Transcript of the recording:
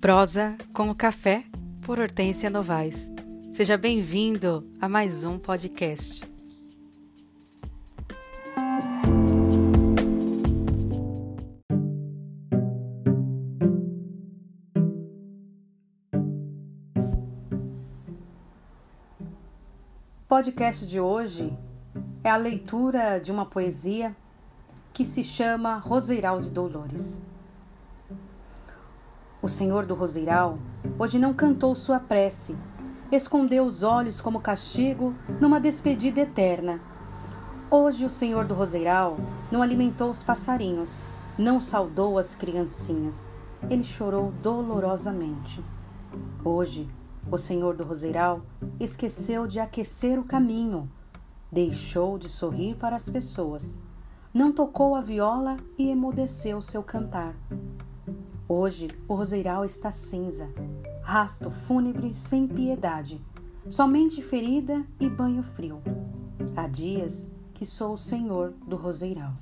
Prosa com o Café, por Hortência Novaes. Seja bem-vindo a mais um podcast. O podcast de hoje é a leitura de uma poesia que se chama Roseiral de Dolores. O Senhor do Roseiral hoje não cantou sua prece, escondeu os olhos como castigo numa despedida eterna. Hoje o Senhor do Roseiral não alimentou os passarinhos, não saudou as criancinhas. Ele chorou dolorosamente. Hoje, o Senhor do Roseiral esqueceu de aquecer o caminho, deixou de sorrir para as pessoas, não tocou a viola e emudeceu seu cantar. Hoje o roseiral está cinza, rasto fúnebre sem piedade, somente ferida e banho frio. Há dias que sou o senhor do roseiral.